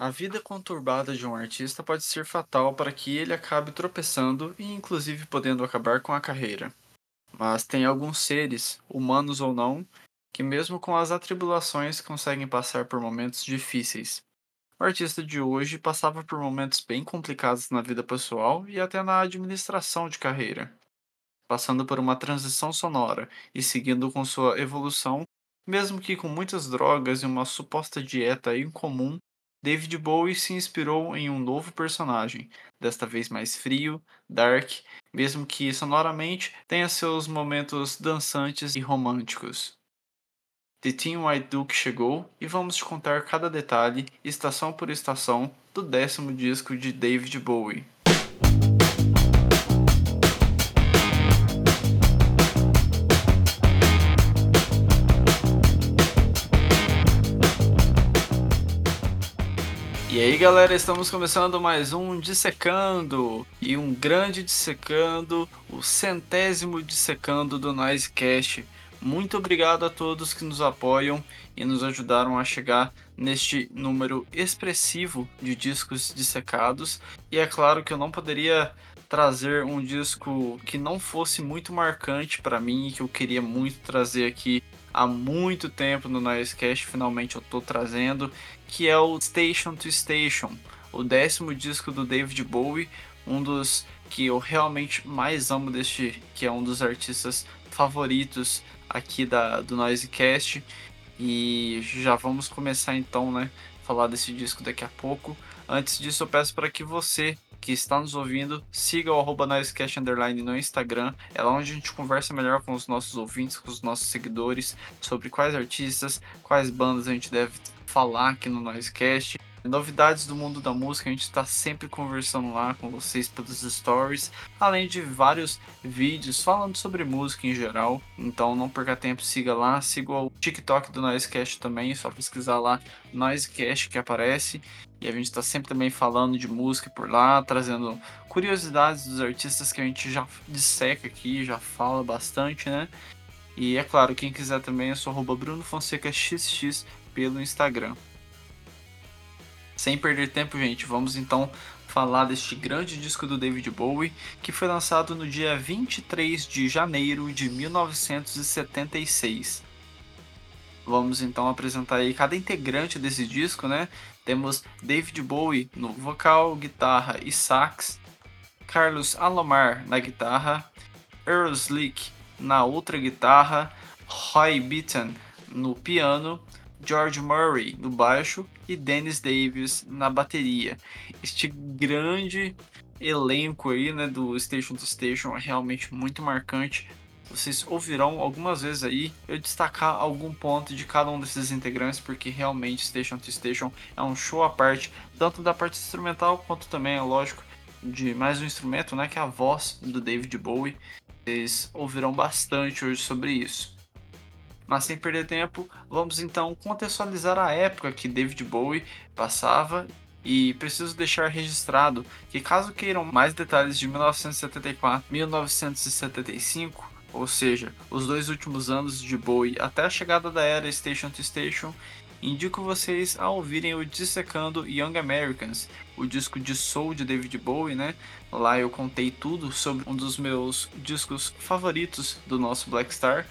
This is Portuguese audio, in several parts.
A vida conturbada de um artista pode ser fatal para que ele acabe tropeçando e, inclusive, podendo acabar com a carreira. Mas tem alguns seres, humanos ou não, que, mesmo com as atribulações, conseguem passar por momentos difíceis. O artista de hoje passava por momentos bem complicados na vida pessoal e até na administração de carreira, passando por uma transição sonora e seguindo com sua evolução, mesmo que com muitas drogas e uma suposta dieta incomum David Bowie se inspirou em um novo personagem, desta vez mais frio, dark, mesmo que sonoramente tenha seus momentos dançantes e românticos. The Teen White Duke chegou e vamos te contar cada detalhe, estação por estação, do décimo disco de David Bowie. E aí galera, estamos começando mais um Dissecando e um grande Dissecando, o centésimo Dissecando do Noisecast. Muito obrigado a todos que nos apoiam e nos ajudaram a chegar neste número expressivo de discos dissecados. E é claro que eu não poderia trazer um disco que não fosse muito marcante para mim e que eu queria muito trazer aqui há muito tempo no Noisecast, finalmente eu tô trazendo, que é o Station to Station, o décimo disco do David Bowie, um dos que eu realmente mais amo deste, que é um dos artistas favoritos aqui da, do Noisecast. E já vamos começar então, né, falar desse disco daqui a pouco. Antes disso, eu peço para que você que está nos ouvindo, siga o arroba Underline no Instagram. É lá onde a gente conversa melhor com os nossos ouvintes, com os nossos seguidores, sobre quais artistas, quais bandas a gente deve falar aqui no Noisecast. Novidades do mundo da música, a gente está sempre conversando lá com vocês pelos stories, além de vários vídeos falando sobre música em geral. Então não perca tempo, siga lá, siga o TikTok do Noisecast também, só pesquisar lá Noisecast que aparece. E a gente está sempre também falando de música por lá, trazendo curiosidades dos artistas que a gente já disseca aqui, já fala bastante, né? E é claro, quem quiser também, eu sou Bruno Fonseca XX pelo Instagram. Sem perder tempo, gente, vamos então falar deste grande disco do David Bowie, que foi lançado no dia 23 de janeiro de 1976. Vamos então apresentar aí cada integrante desse disco, né? Temos David Bowie no vocal, guitarra e sax, Carlos Alomar na guitarra, Earl Slick na outra guitarra, Roy Beaton no piano George Murray no baixo e Dennis Davis na bateria. Este grande elenco aí, né, do Station to Station é realmente muito marcante. Vocês ouvirão algumas vezes aí eu destacar algum ponto de cada um desses integrantes, porque realmente Station to Station é um show à parte, tanto da parte instrumental quanto também, é lógico, de mais um instrumento, né, que é a voz do David Bowie. Vocês ouvirão bastante hoje sobre isso. Mas sem perder tempo, vamos então contextualizar a época que David Bowie passava e preciso deixar registrado que caso queiram mais detalhes de 1974 1975, ou seja, os dois últimos anos de Bowie até a chegada da era Station to Station, indico vocês a ouvirem o Dissecando Young Americans, o disco de soul de David Bowie, né? Lá eu contei tudo sobre um dos meus discos favoritos do nosso Black Star,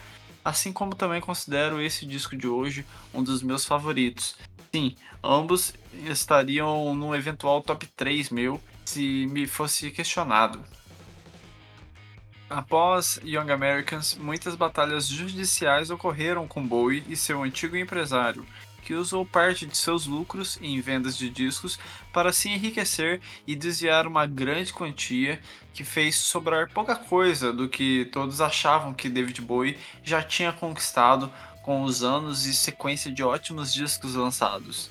assim como também considero esse disco de hoje um dos meus favoritos. Sim, ambos estariam no eventual top 3 meu se me fosse questionado. Após Young Americans, muitas batalhas judiciais ocorreram com Bowie e seu antigo empresário, que usou parte de seus lucros em vendas de discos para se enriquecer e desviar uma grande quantia que fez sobrar pouca coisa do que todos achavam que David Bowie já tinha conquistado com os anos e sequência de ótimos discos lançados.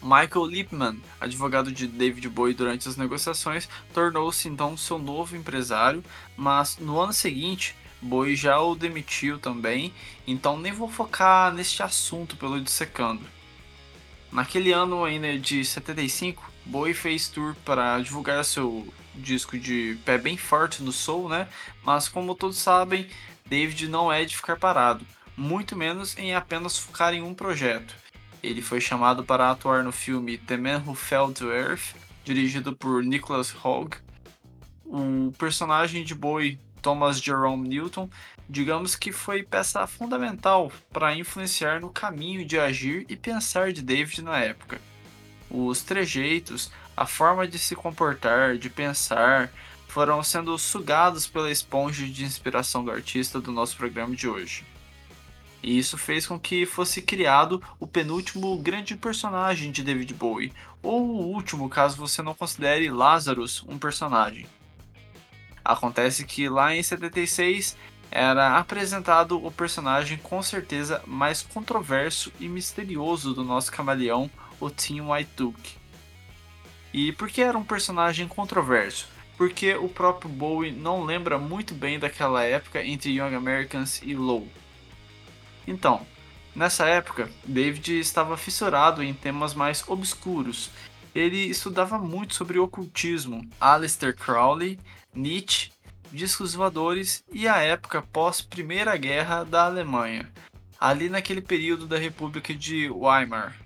Michael Lipman, advogado de David Bowie durante as negociações, tornou-se então seu novo empresário, mas no ano seguinte Boi já o demitiu também, então nem vou focar neste assunto pelo dissecando. Naquele ano ainda de 75, Boi fez tour para divulgar seu disco de pé bem forte no soul, né? Mas como todos sabem, David não é de ficar parado, muito menos em apenas focar em um projeto. Ele foi chamado para atuar no filme The Man Who Fell to Earth, dirigido por Nicholas Hogg. O personagem de Bowie, Thomas Jerome Newton, digamos que foi peça fundamental para influenciar no caminho de agir e pensar de David na época. Os trejeitos, a forma de se comportar, de pensar, foram sendo sugados pela esponja de inspiração do artista do nosso programa de hoje. E isso fez com que fosse criado o penúltimo grande personagem de David Bowie, ou o último, caso você não considere Lazarus um personagem. Acontece que lá em 76 era apresentado o personagem com certeza mais controverso e misterioso do nosso camaleão, o Tim White Duke. E por que era um personagem controverso? Porque o próprio Bowie não lembra muito bem daquela época entre Young Americans e Low. Então, nessa época, David estava fissurado em temas mais obscuros. Ele estudava muito sobre ocultismo, Aleister Crowley, Nietzsche, discos voadores e a época pós Primeira Guerra da Alemanha, ali naquele período da República de Weimar.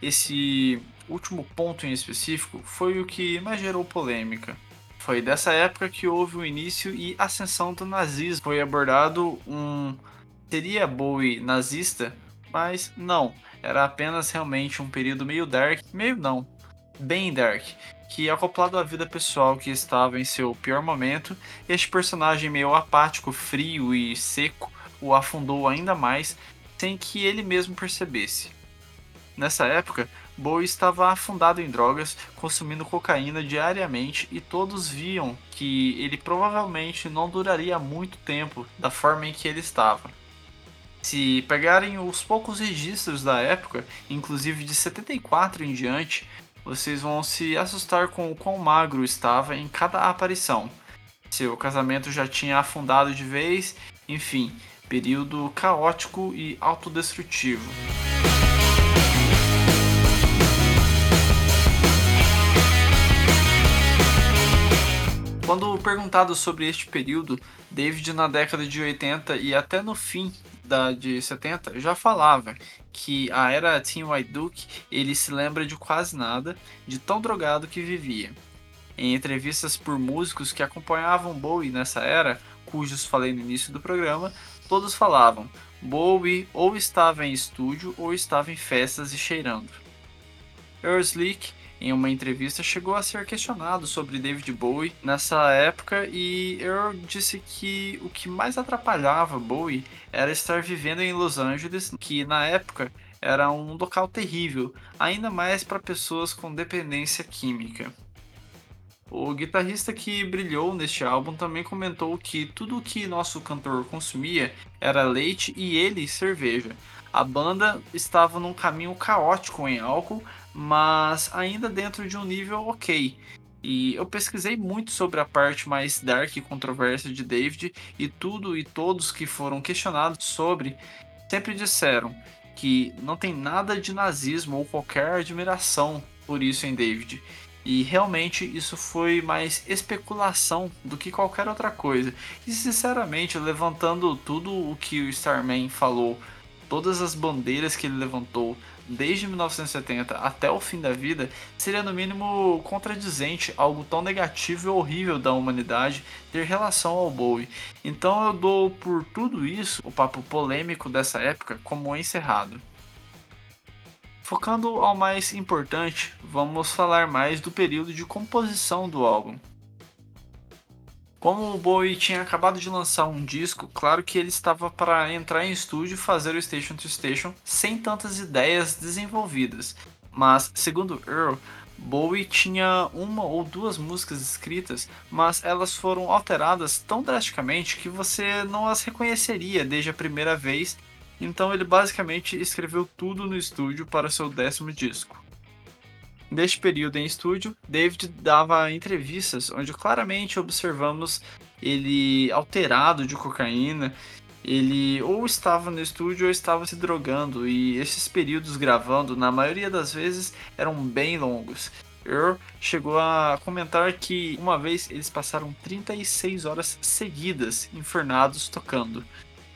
Esse último ponto em específico foi o que mais gerou polêmica. Foi dessa época que houve o início e ascensão do nazismo. Foi abordado um Seria Bowie nazista, mas não, era apenas realmente um período meio dark, meio não, bem dark, que acoplado à vida pessoal que estava em seu pior momento, este personagem meio apático, frio e seco o afundou ainda mais sem que ele mesmo percebesse. Nessa época, Bowie estava afundado em drogas, consumindo cocaína diariamente e todos viam que ele provavelmente não duraria muito tempo da forma em que ele estava. Se pegarem os poucos registros da época, inclusive de 74 em diante, vocês vão se assustar com o quão magro estava em cada aparição. Seu casamento já tinha afundado de vez, enfim, período caótico e autodestrutivo. Quando perguntado sobre este período, David na década de 80 e até no fim da de 70 já falava que a era Tim White Duke ele se lembra de quase nada, de tão drogado que vivia. Em entrevistas por músicos que acompanhavam Bowie nessa era, cujos falei no início do programa, todos falavam: Bowie ou estava em estúdio ou estava em festas e cheirando. Earl Slick em uma entrevista, chegou a ser questionado sobre David Bowie nessa época e Earl disse que o que mais atrapalhava Bowie era estar vivendo em Los Angeles, que na época era um local terrível, ainda mais para pessoas com dependência química. O guitarrista que brilhou neste álbum também comentou que tudo o que nosso cantor consumia era leite e ele cerveja. A banda estava num caminho caótico em álcool, mas ainda dentro de um nível ok. E eu pesquisei muito sobre a parte mais dark e controversa de David e tudo e todos que foram questionados sobre sempre disseram que não tem nada de nazismo ou qualquer admiração por isso em David. E realmente isso foi mais especulação do que qualquer outra coisa. E sinceramente, levantando tudo o que o Starman falou, todas as bandeiras que ele levantou, desde 1970 até o fim da vida seria no mínimo contradizente algo tão negativo e horrível da humanidade ter relação ao Bowie. Então eu dou por tudo isso o papo polêmico dessa época como encerrado. Focando ao mais importante, vamos falar mais do período de composição do álbum. Como o Bowie tinha acabado de lançar um disco, claro que ele estava para entrar em estúdio e fazer o Station to Station sem tantas ideias desenvolvidas. Mas, segundo Earl, Bowie tinha uma ou duas músicas escritas, mas elas foram alteradas tão drasticamente que você não as reconheceria desde a primeira vez, então ele basicamente escreveu tudo no estúdio para seu décimo disco. Neste período em estúdio, David dava entrevistas onde claramente observamos ele alterado de cocaína. Ele ou estava no estúdio ou estava se drogando, e esses períodos gravando, na maioria das vezes, eram bem longos. Earl chegou a comentar que uma vez eles passaram 36 horas seguidas infernados tocando.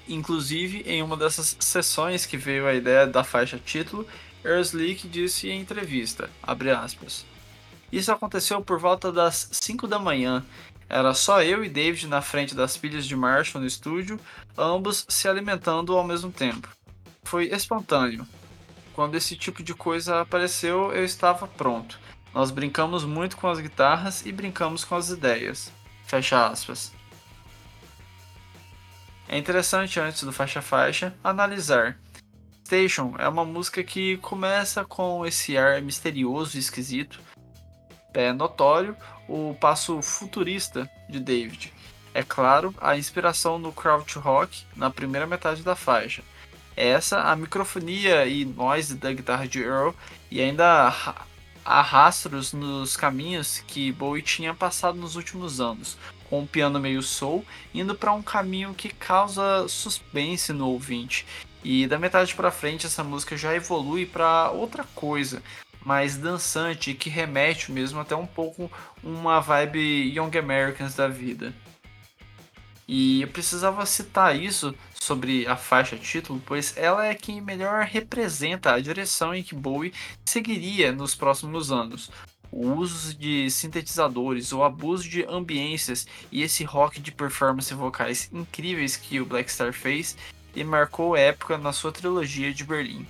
Inclusive, em uma dessas sessões que veio a ideia da faixa título, Erslick disse em entrevista, aspas, Isso aconteceu por volta das 5 da manhã. Era só eu e David na frente das pilhas de Marshall no estúdio, ambos se alimentando ao mesmo tempo. Foi espontâneo. Quando esse tipo de coisa apareceu, eu estava pronto. Nós brincamos muito com as guitarras e brincamos com as ideias. Fecha aspas. É interessante, antes do faixa-faixa, analisar. Station é uma música que começa com esse ar misterioso e esquisito. É notório o passo futurista de David. É claro, a inspiração no Crouch Rock na primeira metade da faixa. Essa, a microfonia e noise da guitarra de Earl e ainda há rastros nos caminhos que Bowie tinha passado nos últimos anos, com um piano meio soul, indo para um caminho que causa suspense no ouvinte. E da metade para frente essa música já evolui para outra coisa, mais dançante, que remete mesmo até um pouco uma vibe Young Americans da vida. E eu precisava citar isso sobre a faixa título, pois ela é quem melhor representa a direção em que Bowie seguiria nos próximos anos, o uso de sintetizadores, o abuso de ambiências e esse rock de performance vocais incríveis que o Black Star fez e marcou época na sua trilogia de Berlim.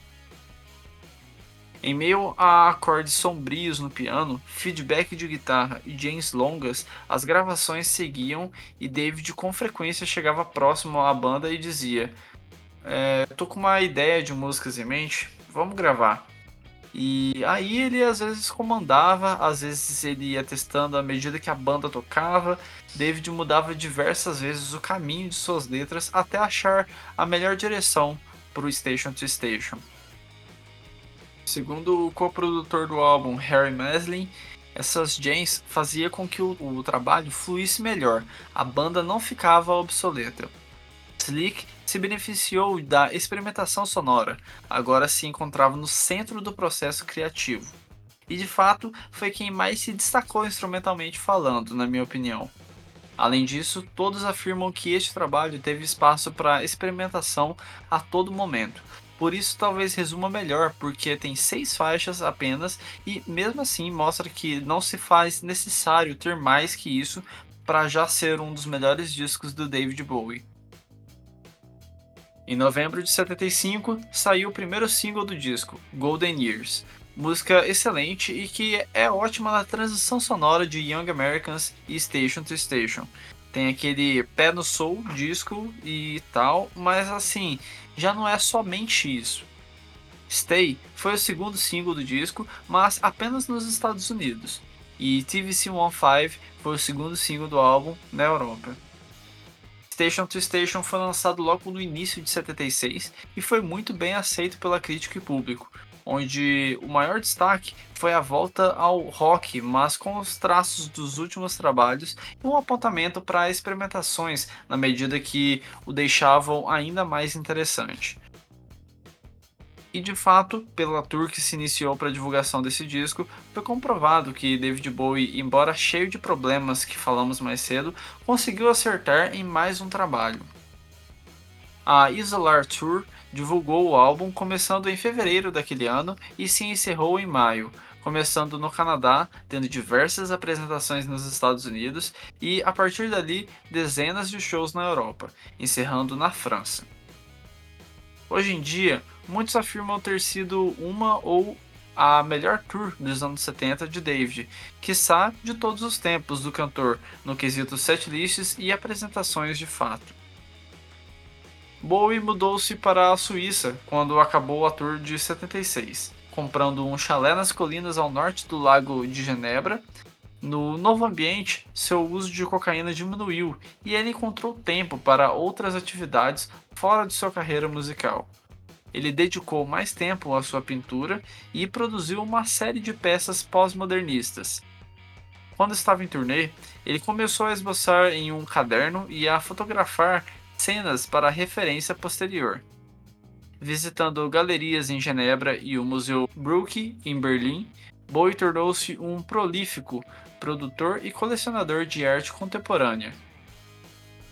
Em meio a acordes sombrios no piano, feedback de guitarra e James longas, as gravações seguiam e David com frequência chegava próximo à banda e dizia: é, "Tô com uma ideia de músicas em mente, vamos gravar". E aí ele às vezes comandava, às vezes ele ia testando à medida que a banda tocava. David mudava diversas vezes o caminho de suas letras até achar a melhor direção para o Station to Station. Segundo o co-produtor do álbum, Harry Maslin, essas jams fazia com que o, o trabalho fluísse melhor, a banda não ficava obsoleta. Slick se beneficiou da experimentação sonora, agora se encontrava no centro do processo criativo. E de fato, foi quem mais se destacou instrumentalmente falando, na minha opinião. Além disso, todos afirmam que este trabalho teve espaço para experimentação a todo momento. Por isso, talvez resuma melhor, porque tem seis faixas apenas e, mesmo assim, mostra que não se faz necessário ter mais que isso para já ser um dos melhores discos do David Bowie. Em novembro de 75, saiu o primeiro single do disco, Golden Years. Música excelente e que é ótima na transição sonora de Young Americans e Station to Station. Tem aquele pé no soul disco e tal, mas assim, já não é somente isso. Stay foi o segundo single do disco, mas apenas nos Estados Unidos. E TVC-15 foi o segundo single do álbum na Europa. Station to Station foi lançado logo no início de 76 e foi muito bem aceito pela crítica e público, onde o maior destaque foi a volta ao rock, mas com os traços dos últimos trabalhos e um apontamento para experimentações na medida que o deixavam ainda mais interessante. E de fato, pela tour que se iniciou para a divulgação desse disco, foi comprovado que David Bowie, embora cheio de problemas que falamos mais cedo, conseguiu acertar em mais um trabalho. A Isolar Tour divulgou o álbum começando em fevereiro daquele ano e se encerrou em maio, começando no Canadá, tendo diversas apresentações nos Estados Unidos e, a partir dali, dezenas de shows na Europa, encerrando na França. Hoje em dia, muitos afirmam ter sido uma ou a melhor tour dos anos 70 de David, quiçá de todos os tempos do cantor, no quesito setlists e apresentações de fato. Bowie mudou-se para a Suíça quando acabou a tour de 76, comprando um chalé nas colinas ao norte do lago de Genebra. No novo ambiente, seu uso de cocaína diminuiu e ele encontrou tempo para outras atividades fora de sua carreira musical ele dedicou mais tempo à sua pintura e produziu uma série de peças pós-modernistas. Quando estava em turnê, ele começou a esboçar em um caderno e a fotografar cenas para referência posterior. Visitando galerias em Genebra e o Museu Brücke em Berlim, Bowie tornou-se um prolífico produtor e colecionador de arte contemporânea.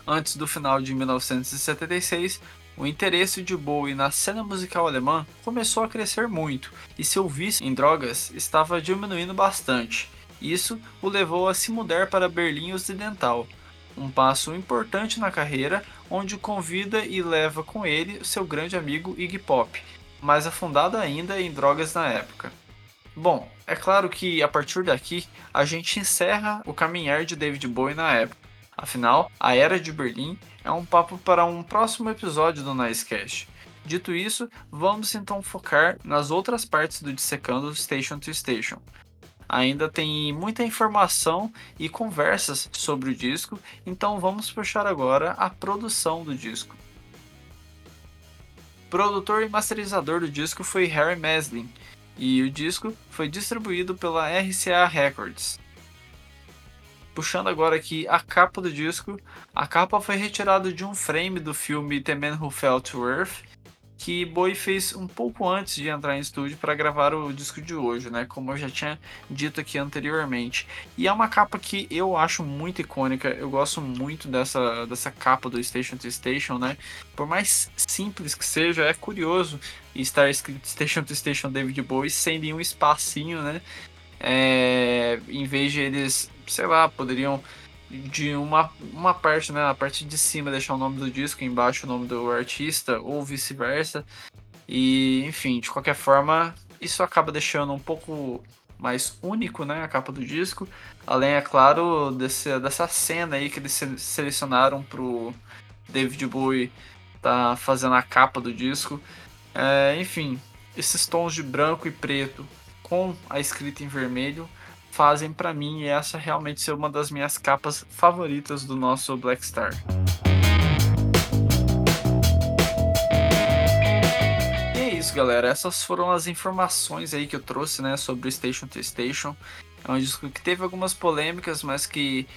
Antes do final de 1976, o interesse de Bowie na cena musical alemã começou a crescer muito e seu vício em drogas estava diminuindo bastante. Isso o levou a se mudar para Berlim Ocidental, um passo importante na carreira, onde convida e leva com ele seu grande amigo Iggy Pop, mais afundado ainda em drogas na época. Bom, é claro que a partir daqui a gente encerra o caminhar de David Bowie na época. Afinal, a Era de Berlim é um papo para um próximo episódio do Nicecast. Dito isso, vamos então focar nas outras partes do Dissecando Station to Station. Ainda tem muita informação e conversas sobre o disco, então vamos puxar agora a produção do disco. Produtor e masterizador do disco foi Harry Meslin, e o disco foi distribuído pela RCA Records. Puxando agora aqui a capa do disco, a capa foi retirada de um frame do filme The Man Who Fell to Earth que Bowie fez um pouco antes de entrar em estúdio para gravar o disco de hoje, né? Como eu já tinha dito aqui anteriormente. E é uma capa que eu acho muito icônica. Eu gosto muito dessa, dessa capa do Station to Station, né? Por mais simples que seja, é curioso estar escrito Station to Station David Bowie sem nenhum espacinho, né? É, em vez de eles, sei lá, poderiam de uma, uma parte, né? A parte de cima deixar o nome do disco, embaixo o nome do artista, ou vice-versa. E, enfim, de qualquer forma, isso acaba deixando um pouco mais único, né? A capa do disco. Além, é claro, desse, dessa cena aí que eles selecionaram pro David Bowie tá fazendo a capa do disco. É, enfim, esses tons de branco e preto com a escrita em vermelho fazem para mim essa realmente ser uma das minhas capas favoritas do nosso Black Star. E é isso, galera. Essas foram as informações aí que eu trouxe, né, sobre Station to Station. É um disco que teve algumas polêmicas, mas que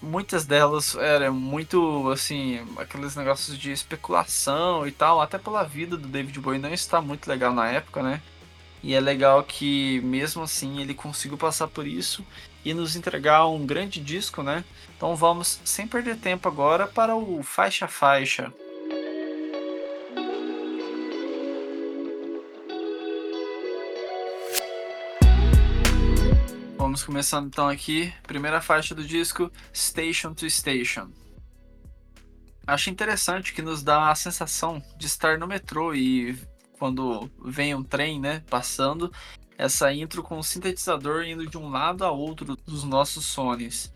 muitas delas eram muito assim, aqueles negócios de especulação e tal, até pela vida do David Bowie não está muito legal na época, né? E é legal que, mesmo assim, ele conseguiu passar por isso e nos entregar um grande disco, né? Então vamos, sem perder tempo agora, para o Faixa Faixa. Vamos começando então aqui, primeira faixa do disco, Station to Station. Acho interessante que nos dá a sensação de estar no metrô e quando vem um trem, né, passando, essa intro com o sintetizador indo de um lado a outro dos nossos sones.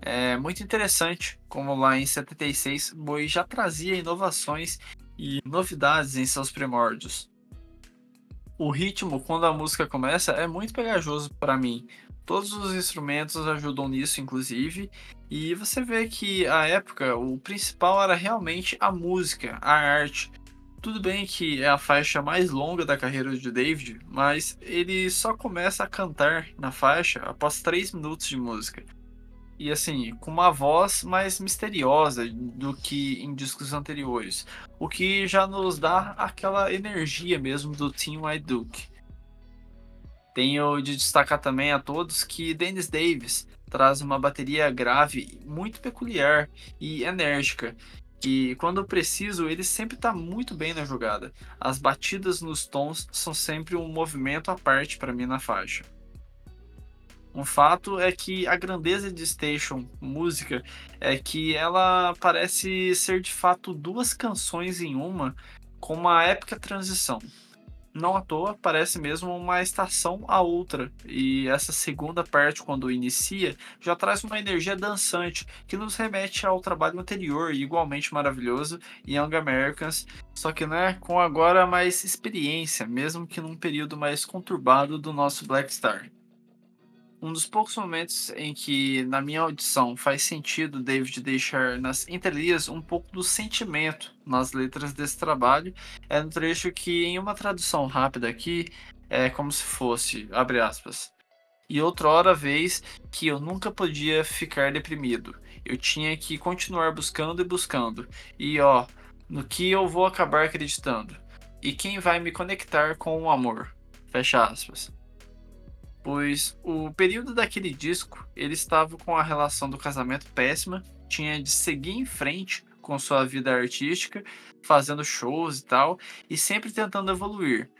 É muito interessante como lá em 76 Boi já trazia inovações e novidades em seus primórdios. O ritmo, quando a música começa, é muito pegajoso para mim. Todos os instrumentos ajudam nisso, inclusive, e você vê que a época o principal era realmente a música, a arte, tudo bem que é a faixa mais longa da carreira de David, mas ele só começa a cantar na faixa após 3 minutos de música. E assim, com uma voz mais misteriosa do que em discos anteriores, o que já nos dá aquela energia mesmo do Team White Duke. Tenho de destacar também a todos que Dennis Davis traz uma bateria grave muito peculiar e enérgica, que quando preciso ele sempre está muito bem na jogada. As batidas nos tons são sempre um movimento à parte para mim na faixa. Um fato é que a grandeza de Station música é que ela parece ser de fato duas canções em uma, com uma épica transição não à toa, parece mesmo uma estação a outra. E essa segunda parte, quando inicia, já traz uma energia dançante que nos remete ao trabalho anterior, igualmente maravilhoso, Young Americans, só que né, com agora mais experiência, mesmo que num período mais conturbado do nosso Black Star. Um dos poucos momentos em que, na minha audição, faz sentido David deixar nas entrelinhas um pouco do sentimento nas letras desse trabalho é no trecho que, em uma tradução rápida aqui, é como se fosse, abre aspas, e outrora vez que eu nunca podia ficar deprimido. Eu tinha que continuar buscando e buscando. E ó, no que eu vou acabar acreditando? E quem vai me conectar com o amor? Fecha aspas pois o período daquele disco ele estava com a relação do casamento péssima, tinha de seguir em frente com sua vida artística, fazendo shows e tal, e sempre tentando evoluir.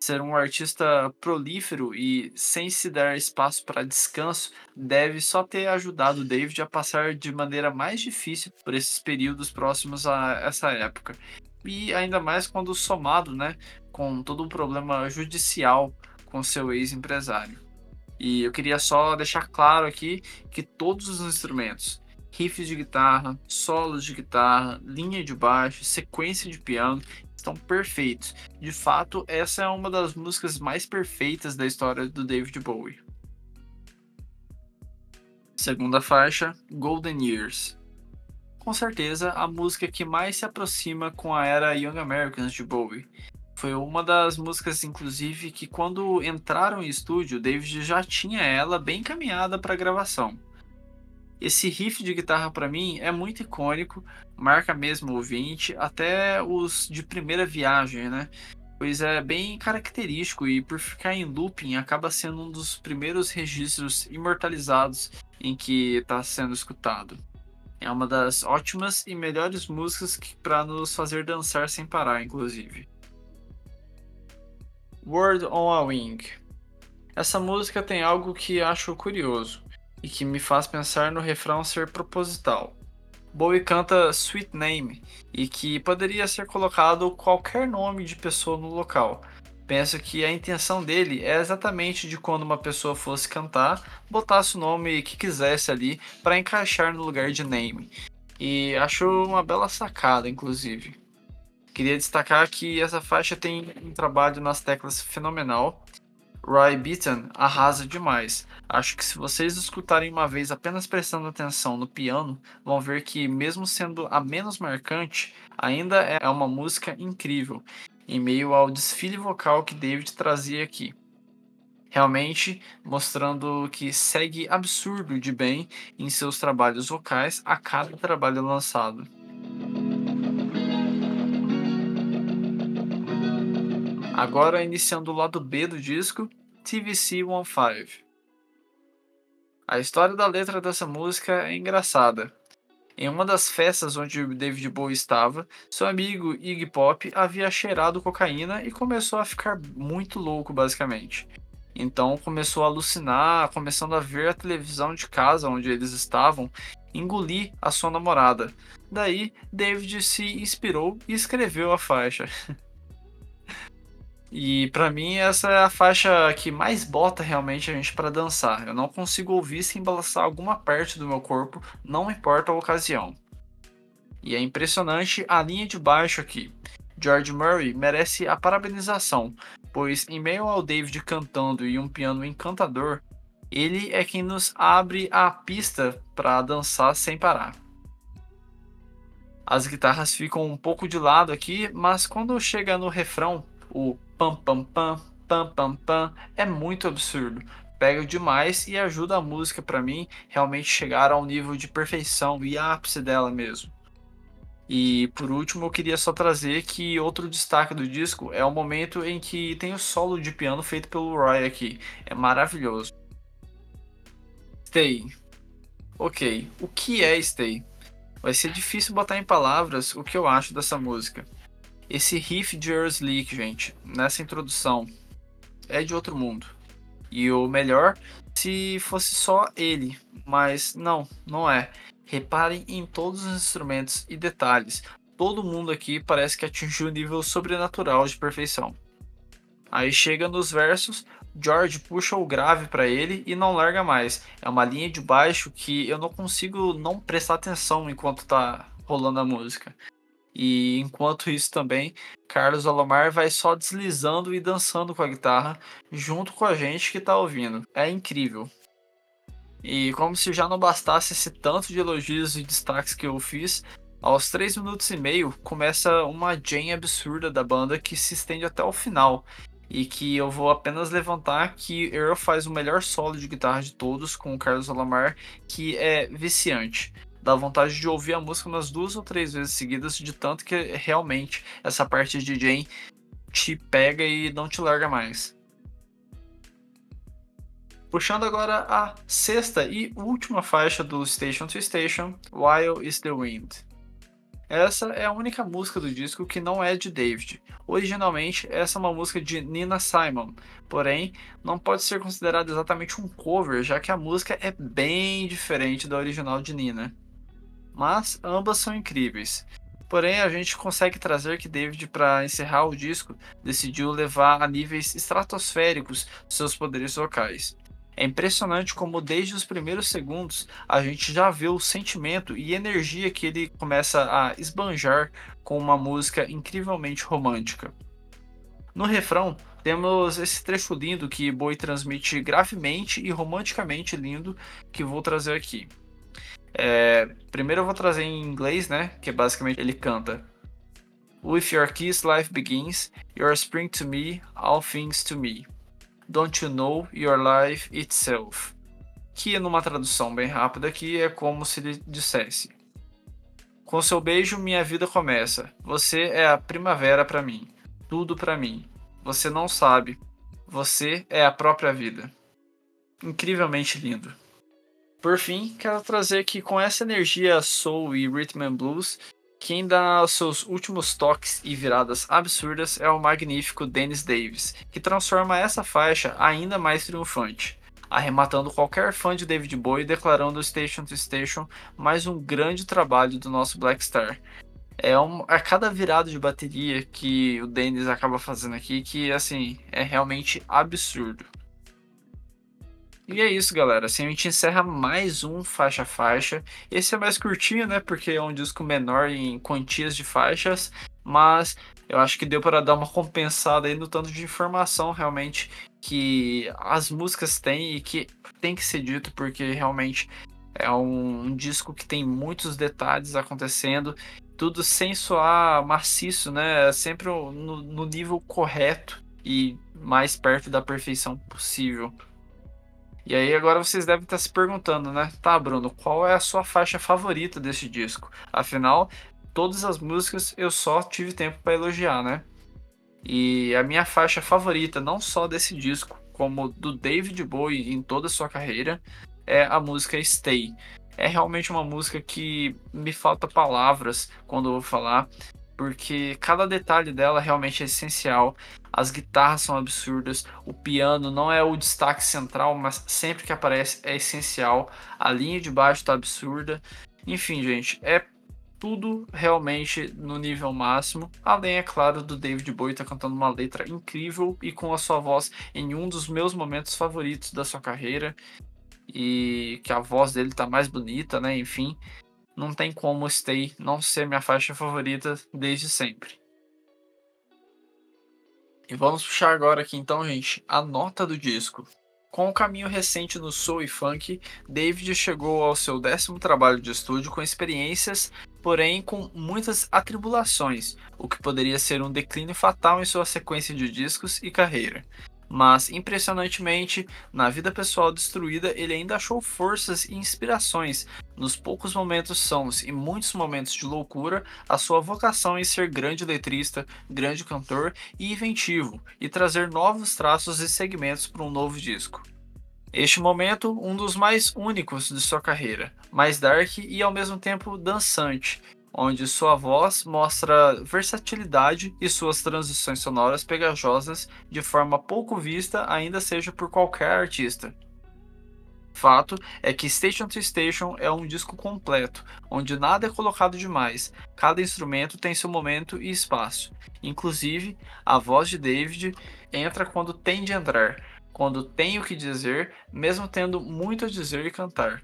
Ser um artista prolífero e sem se dar espaço para descanso deve só ter ajudado David a passar de maneira mais difícil por esses períodos próximos a essa época. E ainda mais quando somado, né, com todo um problema judicial com seu ex-empresário. E eu queria só deixar claro aqui que todos os instrumentos, riffs de guitarra, solos de guitarra, linha de baixo, sequência de piano estão perfeitos. De fato, essa é uma das músicas mais perfeitas da história do David Bowie. Segunda faixa, Golden Years. Com certeza, a música que mais se aproxima com a era Young Americans de Bowie. Foi uma das músicas, inclusive, que quando entraram em estúdio, David já tinha ela bem encaminhada para gravação. Esse riff de guitarra para mim é muito icônico, marca mesmo o ouvinte, até os de primeira viagem, né? Pois é bem característico e por ficar em looping acaba sendo um dos primeiros registros imortalizados em que está sendo escutado. É uma das ótimas e melhores músicas para nos fazer dançar sem parar, inclusive. Word on a Wing. Essa música tem algo que acho curioso e que me faz pensar no refrão ser proposital. Bowie canta Sweet Name e que poderia ser colocado qualquer nome de pessoa no local. Penso que a intenção dele é exatamente de quando uma pessoa fosse cantar, botasse o nome que quisesse ali para encaixar no lugar de name. E acho uma bela sacada, inclusive. Queria destacar que essa faixa tem um trabalho nas teclas fenomenal Roy Beaton arrasa demais. Acho que se vocês escutarem uma vez apenas prestando atenção no piano, vão ver que, mesmo sendo a menos marcante, ainda é uma música incrível, em meio ao desfile vocal que David trazia aqui. Realmente mostrando que segue absurdo de bem em seus trabalhos vocais a cada trabalho lançado. Agora iniciando o lado B do disco, TVC 15. A história da letra dessa música é engraçada. Em uma das festas onde David Bowie estava, seu amigo Iggy Pop havia cheirado cocaína e começou a ficar muito louco, basicamente. Então começou a alucinar, começando a ver a televisão de casa onde eles estavam, engolir a sua namorada. Daí, David se inspirou e escreveu a faixa. E para mim essa é a faixa que mais bota realmente a gente para dançar. Eu não consigo ouvir sem balançar alguma parte do meu corpo, não importa a ocasião. E é impressionante a linha de baixo aqui. George Murray merece a parabenização, pois em meio ao David cantando e um piano encantador, ele é quem nos abre a pista para dançar sem parar. As guitarras ficam um pouco de lado aqui, mas quando chega no refrão, o pam pam pam pam pam pam é muito absurdo. Pega demais e ajuda a música para mim realmente chegar ao nível de perfeição e ápice dela mesmo. E por último, eu queria só trazer que outro destaque do disco é o momento em que tem o solo de piano feito pelo Roy aqui. É maravilhoso. Stay. Ok, o que é Stay? Vai ser difícil botar em palavras o que eu acho dessa música. Esse riff de Earthleak, gente, nessa introdução, é de outro mundo. E o melhor se fosse só ele, mas não, não é. Reparem em todos os instrumentos e detalhes. Todo mundo aqui parece que atingiu um nível sobrenatural de perfeição. Aí chega nos versos, George puxa o grave para ele e não larga mais. É uma linha de baixo que eu não consigo não prestar atenção enquanto tá rolando a música. E enquanto isso também, Carlos Alomar vai só deslizando e dançando com a guitarra junto com a gente que está ouvindo. É incrível. E como se já não bastasse esse tanto de elogios e destaques que eu fiz, aos 3 minutos e meio começa uma jam absurda da banda que se estende até o final. E que eu vou apenas levantar que Earl faz o melhor solo de guitarra de todos com o Carlos Alomar, que é viciante dá vontade de ouvir a música umas duas ou três vezes seguidas, de tanto que realmente essa parte de Jane te pega e não te larga mais. Puxando agora a sexta e última faixa do Station to Station, While is the Wind. Essa é a única música do disco que não é de David. Originalmente, essa é uma música de Nina Simon, porém, não pode ser considerada exatamente um cover, já que a música é bem diferente da original de Nina. Mas ambas são incríveis. Porém, a gente consegue trazer que David, para encerrar o disco, decidiu levar a níveis estratosféricos seus poderes vocais. É impressionante como desde os primeiros segundos a gente já vê o sentimento e energia que ele começa a esbanjar com uma música incrivelmente romântica. No refrão, temos esse trecho lindo que Bowie transmite gravemente e romanticamente lindo que vou trazer aqui. É, primeiro eu vou trazer em inglês, né? Que basicamente ele canta With your kiss life begins, your spring to me, all things to me. Don't You Know Your Life Itself, que numa tradução bem rápida aqui é como se ele dissesse: Com seu beijo minha vida começa. Você é a primavera para mim, tudo para mim. Você não sabe. Você é a própria vida. Incrivelmente lindo. Por fim, quero trazer que com essa energia soul e rhythm and blues, quem dá seus últimos toques e viradas absurdas é o magnífico Dennis Davis, que transforma essa faixa ainda mais triunfante, arrematando qualquer fã de David Bowie declarando Station to Station mais um grande trabalho do nosso Black Star. É um, a cada virada de bateria que o Dennis acaba fazendo aqui que assim é realmente absurdo. E é isso, galera. Assim a gente encerra mais um faixa faixa. Esse é mais curtinho, né? Porque é um disco menor em quantias de faixas, mas eu acho que deu para dar uma compensada aí no tanto de informação realmente que as músicas têm e que tem que ser dito, porque realmente é um, um disco que tem muitos detalhes acontecendo, tudo sem soar maciço, né? É sempre no, no nível correto e mais perto da perfeição possível. E aí agora vocês devem estar se perguntando, né? Tá, Bruno, qual é a sua faixa favorita desse disco? Afinal, todas as músicas eu só tive tempo para elogiar, né? E a minha faixa favorita, não só desse disco, como do David Bowie em toda a sua carreira, é a música Stay. É realmente uma música que me falta palavras quando eu vou falar, porque cada detalhe dela realmente é essencial. As guitarras são absurdas, o piano não é o destaque central, mas sempre que aparece é essencial. A linha de baixo tá absurda. Enfim, gente, é tudo realmente no nível máximo. Além, é claro, do David Bowie tá cantando uma letra incrível e com a sua voz em um dos meus momentos favoritos da sua carreira. E que a voz dele tá mais bonita, né? Enfim, não tem como Stay não ser minha faixa favorita desde sempre. E vamos puxar agora aqui então, gente, a nota do disco. Com o caminho recente no soul e funk, David chegou ao seu décimo trabalho de estúdio com experiências, porém com muitas atribulações, o que poderia ser um declínio fatal em sua sequência de discos e carreira mas impressionantemente, na vida pessoal destruída, ele ainda achou forças e inspirações nos poucos momentos sãos e muitos momentos de loucura, a sua vocação em ser grande letrista, grande cantor e inventivo, e trazer novos traços e segmentos para um novo disco. Este momento, um dos mais únicos de sua carreira, mais dark e ao mesmo tempo dançante, onde sua voz mostra versatilidade e suas transições sonoras pegajosas de forma pouco vista, ainda seja por qualquer artista. Fato é que Station to Station é um disco completo, onde nada é colocado demais, cada instrumento tem seu momento e espaço. Inclusive, a voz de David entra quando tem de entrar, quando tem o que dizer, mesmo tendo muito a dizer e cantar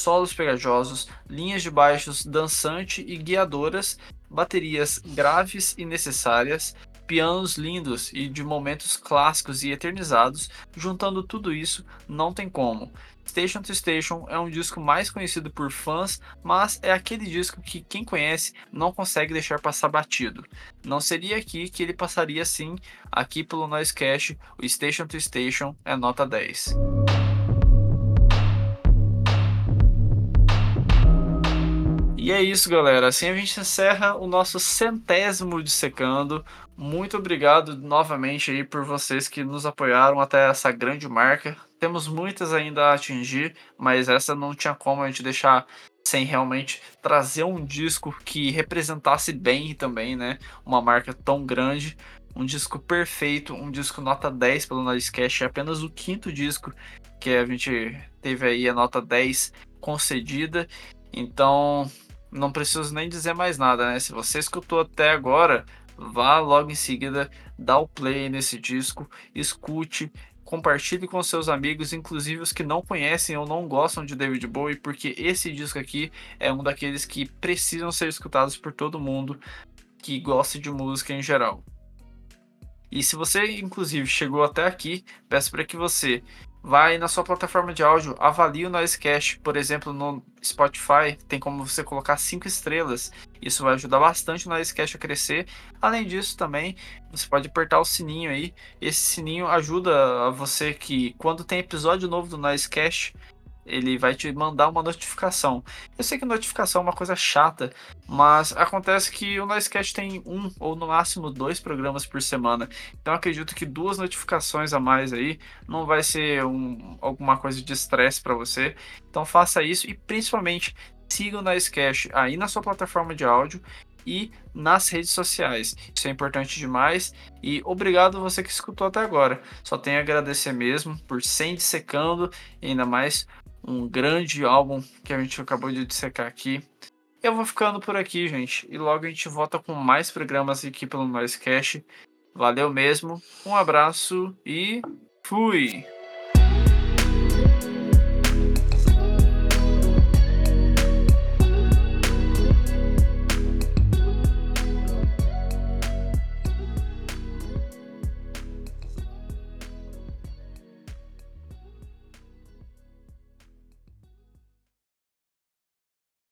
solos pegajosos, linhas de baixos dançante e guiadoras, baterias graves e necessárias, pianos lindos e de momentos clássicos e eternizados, juntando tudo isso, não tem como. Station to Station é um disco mais conhecido por fãs, mas é aquele disco que quem conhece não consegue deixar passar batido. Não seria aqui que ele passaria sim, aqui pelo Noisecast, o Station to Station é nota 10. E é isso, galera. Assim a gente encerra o nosso centésimo dissecando. Muito obrigado novamente aí por vocês que nos apoiaram até essa grande marca. Temos muitas ainda a atingir, mas essa não tinha como a gente deixar sem realmente trazer um disco que representasse bem também, né? Uma marca tão grande, um disco perfeito, um disco nota 10 pelo Noisecast, é apenas o quinto disco que a gente teve aí a nota 10 concedida. Então, não preciso nem dizer mais nada, né? Se você escutou até agora, vá logo em seguida, dá o play nesse disco, escute, compartilhe com seus amigos, inclusive os que não conhecem ou não gostam de David Bowie, porque esse disco aqui é um daqueles que precisam ser escutados por todo mundo que gosta de música em geral. E se você, inclusive, chegou até aqui, peço para que você vai na sua plataforma de áudio, avalie o Noisecast, por exemplo, no Spotify, tem como você colocar cinco estrelas. Isso vai ajudar bastante o Noisecast a crescer. Além disso, também você pode apertar o sininho aí. Esse sininho ajuda a você que quando tem episódio novo do Noisecast, ele vai te mandar uma notificação. Eu sei que notificação é uma coisa chata, mas acontece que o Noisecast tem um ou no máximo dois programas por semana. Então acredito que duas notificações a mais aí não vai ser um, alguma coisa de estresse para você. Então faça isso e principalmente siga o Noisecast aí na sua plataforma de áudio e nas redes sociais. Isso é importante demais e obrigado você que escutou até agora. Só tenho a agradecer mesmo por sem dissecando ainda mais um grande álbum que a gente acabou de dissecar aqui. Eu vou ficando por aqui, gente, e logo a gente volta com mais programas aqui pelo Noisecast. Valeu mesmo, um abraço e fui!